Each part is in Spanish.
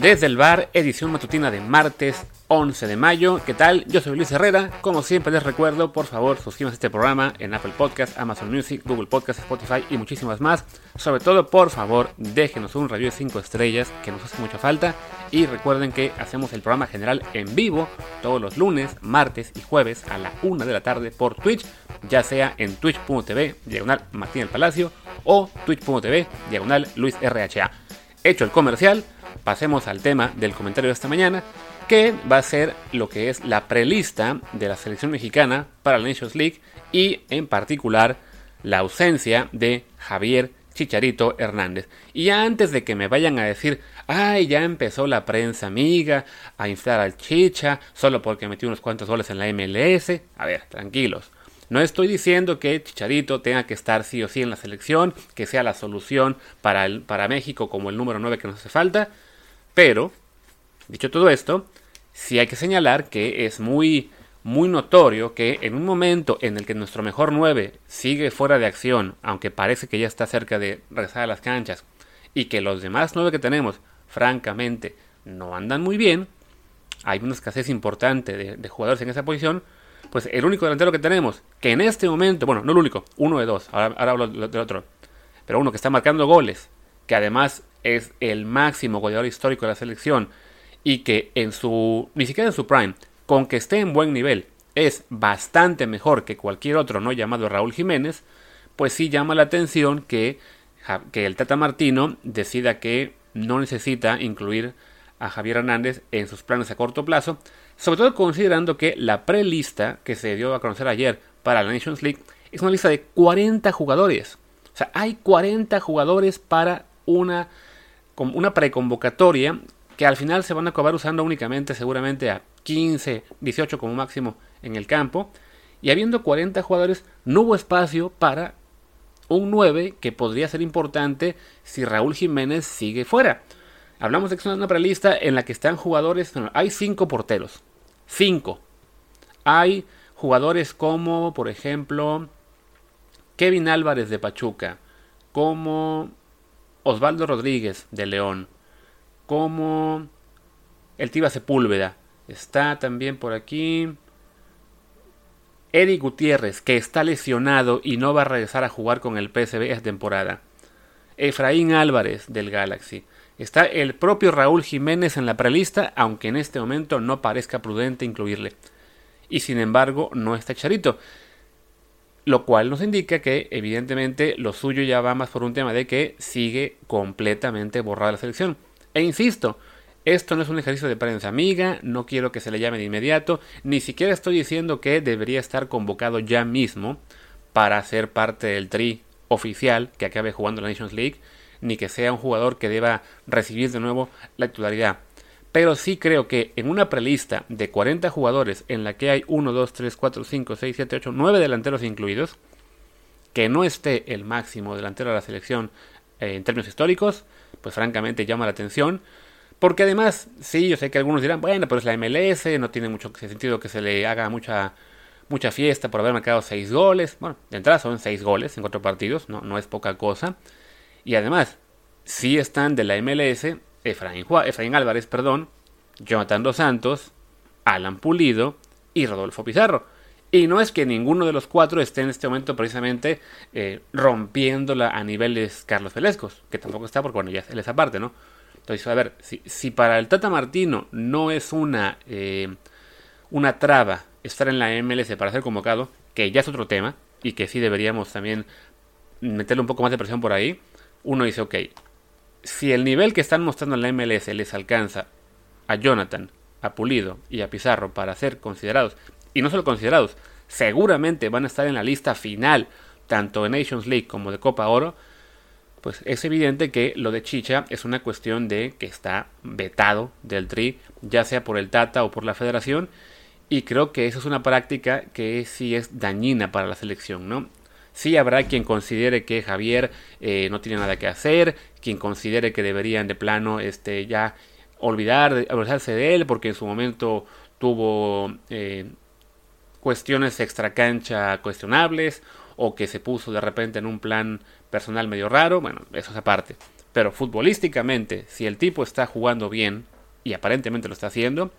Desde el bar, edición matutina de martes 11 de mayo. ¿Qué tal? Yo soy Luis Herrera. Como siempre les recuerdo, por favor, suscríbanse a este programa en Apple Podcast, Amazon Music, Google Podcast, Spotify y muchísimas más. Sobre todo, por favor, déjenos un review de 5 estrellas que nos hace mucha falta. Y recuerden que hacemos el programa general en vivo todos los lunes, martes y jueves a la 1 de la tarde por Twitch, ya sea en twitch.tv, diagonal Martín el Palacio, o twitch.tv, diagonal Luis RHA. Hecho el comercial, pasemos al tema del comentario de esta mañana, que va a ser lo que es la prelista de la selección mexicana para la Nations League y en particular la ausencia de Javier Chicharito Hernández. Y antes de que me vayan a decir, ay, ya empezó la prensa amiga a inflar al Chicha solo porque metió unos cuantos goles en la MLS, a ver, tranquilos. No estoy diciendo que Chicharito tenga que estar sí o sí en la selección, que sea la solución para, el, para México como el número 9 que nos hace falta, pero, dicho todo esto, sí hay que señalar que es muy, muy notorio que en un momento en el que nuestro mejor 9 sigue fuera de acción, aunque parece que ya está cerca de regresar a las canchas, y que los demás 9 que tenemos, francamente, no andan muy bien, hay una escasez importante de, de jugadores en esa posición, pues el único delantero que tenemos, que en este momento, bueno, no el único, uno de dos, ahora, hablo del otro, pero uno que está marcando goles, que además es el máximo goleador histórico de la selección y que en su, ni siquiera en su prime, con que esté en buen nivel, es bastante mejor que cualquier otro no llamado Raúl Jiménez, pues sí llama la atención que, que el Tata Martino decida que no necesita incluir a Javier Hernández en sus planes a corto plazo, sobre todo considerando que la prelista que se dio a conocer ayer para la Nations League es una lista de 40 jugadores. O sea, hay 40 jugadores para una, una preconvocatoria que al final se van a acabar usando únicamente seguramente a 15, 18 como máximo en el campo. Y habiendo 40 jugadores, no hubo espacio para un 9 que podría ser importante si Raúl Jiménez sigue fuera. Hablamos de que es una prelista en la que están jugadores, hay 5 porteros, 5. Hay jugadores como, por ejemplo, Kevin Álvarez de Pachuca, como Osvaldo Rodríguez de León, como el Tiba Sepúlveda. Está también por aquí Eddie Gutiérrez, que está lesionado y no va a regresar a jugar con el PSV esta temporada. Efraín Álvarez del Galaxy. Está el propio Raúl Jiménez en la prelista, aunque en este momento no parezca prudente incluirle. Y sin embargo, no está Charito. Lo cual nos indica que, evidentemente, lo suyo ya va más por un tema de que sigue completamente borrada la selección. E insisto, esto no es un ejercicio de prensa amiga, no quiero que se le llame de inmediato, ni siquiera estoy diciendo que debería estar convocado ya mismo para ser parte del tri oficial que acabe jugando la Nations League ni que sea un jugador que deba recibir de nuevo la titularidad. Pero sí creo que en una prelista de 40 jugadores en la que hay 1, 2, 3, 4, 5, 6, 7, 8, 9 delanteros incluidos, que no esté el máximo delantero de la selección eh, en términos históricos, pues francamente llama la atención. Porque además, sí, yo sé que algunos dirán, bueno, pero es la MLS, no tiene mucho sentido que se le haga mucha, mucha fiesta por haber marcado 6 goles. Bueno, de entrada son 6 goles en 4 partidos, no, no es poca cosa. Y además, sí están de la MLS Efraín, Álvarez, perdón, Jonathan Dos Santos, Alan Pulido y Rodolfo Pizarro. Y no es que ninguno de los cuatro esté en este momento precisamente eh, rompiéndola a niveles Carlos Velescos, que tampoco está porque, bueno, ya él es aparte, ¿no? Entonces, a ver, si, para el Tata Martino no es una, eh, una traba estar en la MLS para ser convocado, que ya es otro tema, y que sí deberíamos también meterle un poco más de presión por ahí, uno dice, ok, si el nivel que están mostrando en la MLS les alcanza a Jonathan, a Pulido y a Pizarro para ser considerados, y no solo considerados, seguramente van a estar en la lista final, tanto de Nations League como de Copa Oro, pues es evidente que lo de Chicha es una cuestión de que está vetado del Tri, ya sea por el Tata o por la Federación, y creo que eso es una práctica que sí es dañina para la selección, ¿no? Sí habrá quien considere que Javier eh, no tiene nada que hacer, quien considere que deberían de plano este, ya olvidar, olvidarse de él porque en su momento tuvo eh, cuestiones extracancha cuestionables o que se puso de repente en un plan personal medio raro, bueno, eso es aparte. Pero futbolísticamente, si el tipo está jugando bien, y aparentemente lo está haciendo.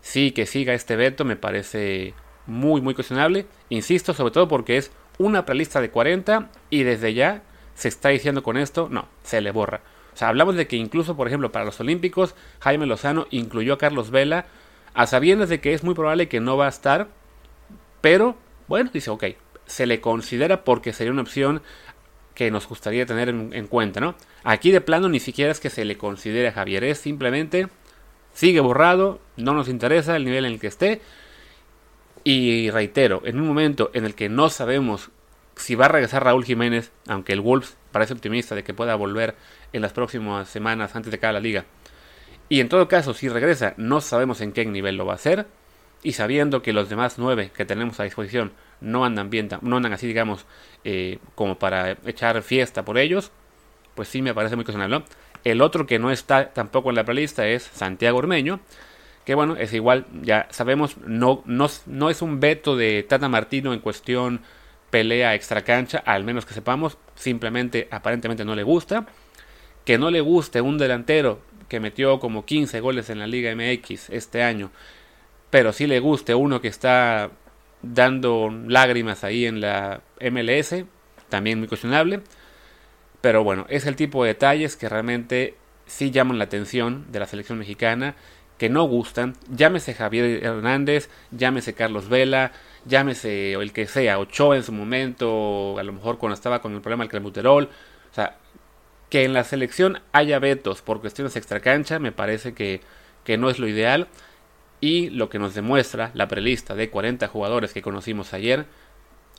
Sí que siga este veto me parece muy, muy cuestionable. Insisto, sobre todo porque es una prelista de 40 y desde ya se está diciendo con esto, no, se le borra. O sea, hablamos de que incluso, por ejemplo, para los Olímpicos, Jaime Lozano incluyó a Carlos Vela a sabiendas de que es muy probable que no va a estar, pero bueno, dice, ok, se le considera porque sería una opción que nos gustaría tener en, cuenta, ¿no? Aquí de plano ni siquiera es que se le considere a Javier, es simplemente sigue borrado, no nos interesa el nivel en el que esté. Y reitero, en un momento en el que no sabemos si va a regresar Raúl Jiménez, aunque el Wolves parece optimista de que pueda volver en las próximas semanas antes de cada la liga. Y en todo caso, si regresa, no sabemos en qué nivel lo va a hacer. Y sabiendo que los demás nueve que tenemos a disposición no andan bien, no andan así, digamos, eh, como para echar fiesta por ellos, pues sí me parece muy cuestionable. El otro que no está tampoco en la prelista es Santiago Ormeño, que bueno, es igual, ya sabemos, no, no, no es un veto de Tata Martino en cuestión pelea extra cancha, al menos que sepamos, simplemente aparentemente no le gusta. Que no le guste un delantero que metió como 15 goles en la Liga MX este año, pero sí le guste uno que está dando lágrimas ahí en la MLS, también muy cuestionable. Pero bueno, es el tipo de detalles que realmente sí llaman la atención de la selección mexicana, que no gustan. Llámese Javier Hernández, llámese Carlos Vela, llámese el que sea, Ochoa en su momento, a lo mejor cuando estaba con el problema del clenbuterol. O sea, que en la selección haya vetos por cuestiones extracancha me parece que, que no es lo ideal. Y lo que nos demuestra la prelista de 40 jugadores que conocimos ayer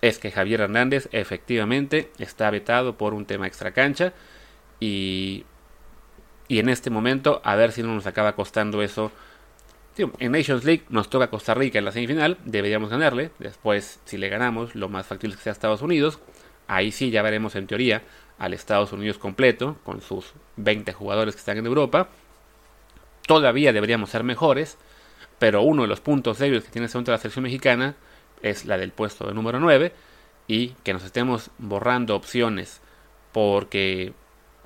es que Javier Hernández efectivamente está vetado por un tema extracancha. Y, y en este momento a ver si no nos acaba costando eso en Nations League nos toca Costa Rica en la semifinal, deberíamos ganarle. Después, si le ganamos, lo más factible es que sea Estados Unidos. Ahí sí ya veremos en teoría al Estados Unidos completo, con sus 20 jugadores que están en Europa. Todavía deberíamos ser mejores, pero uno de los puntos débiles que tiene ese la selección mexicana es la del puesto de número 9 y que nos estemos borrando opciones porque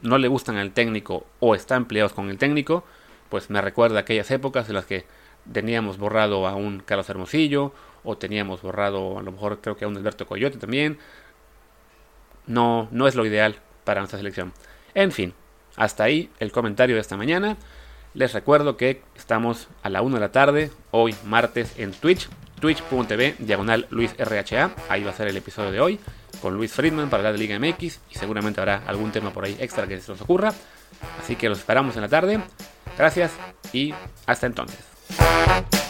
no le gustan al técnico o están peleados con el técnico, pues me recuerda aquellas épocas en las que teníamos borrado a un Carlos Hermosillo o teníamos borrado a lo mejor creo que a un Alberto Coyote también. No, no es lo ideal para nuestra selección. En fin, hasta ahí el comentario de esta mañana. Les recuerdo que estamos a la 1 de la tarde, hoy martes, en Twitch, twitch.tv, diagonal Luis RHA. Ahí va a ser el episodio de hoy, con Luis Friedman para hablar de Liga MX y seguramente habrá algún tema por ahí extra que se nos ocurra. Así que los esperamos en la tarde. Gracias y hasta entonces.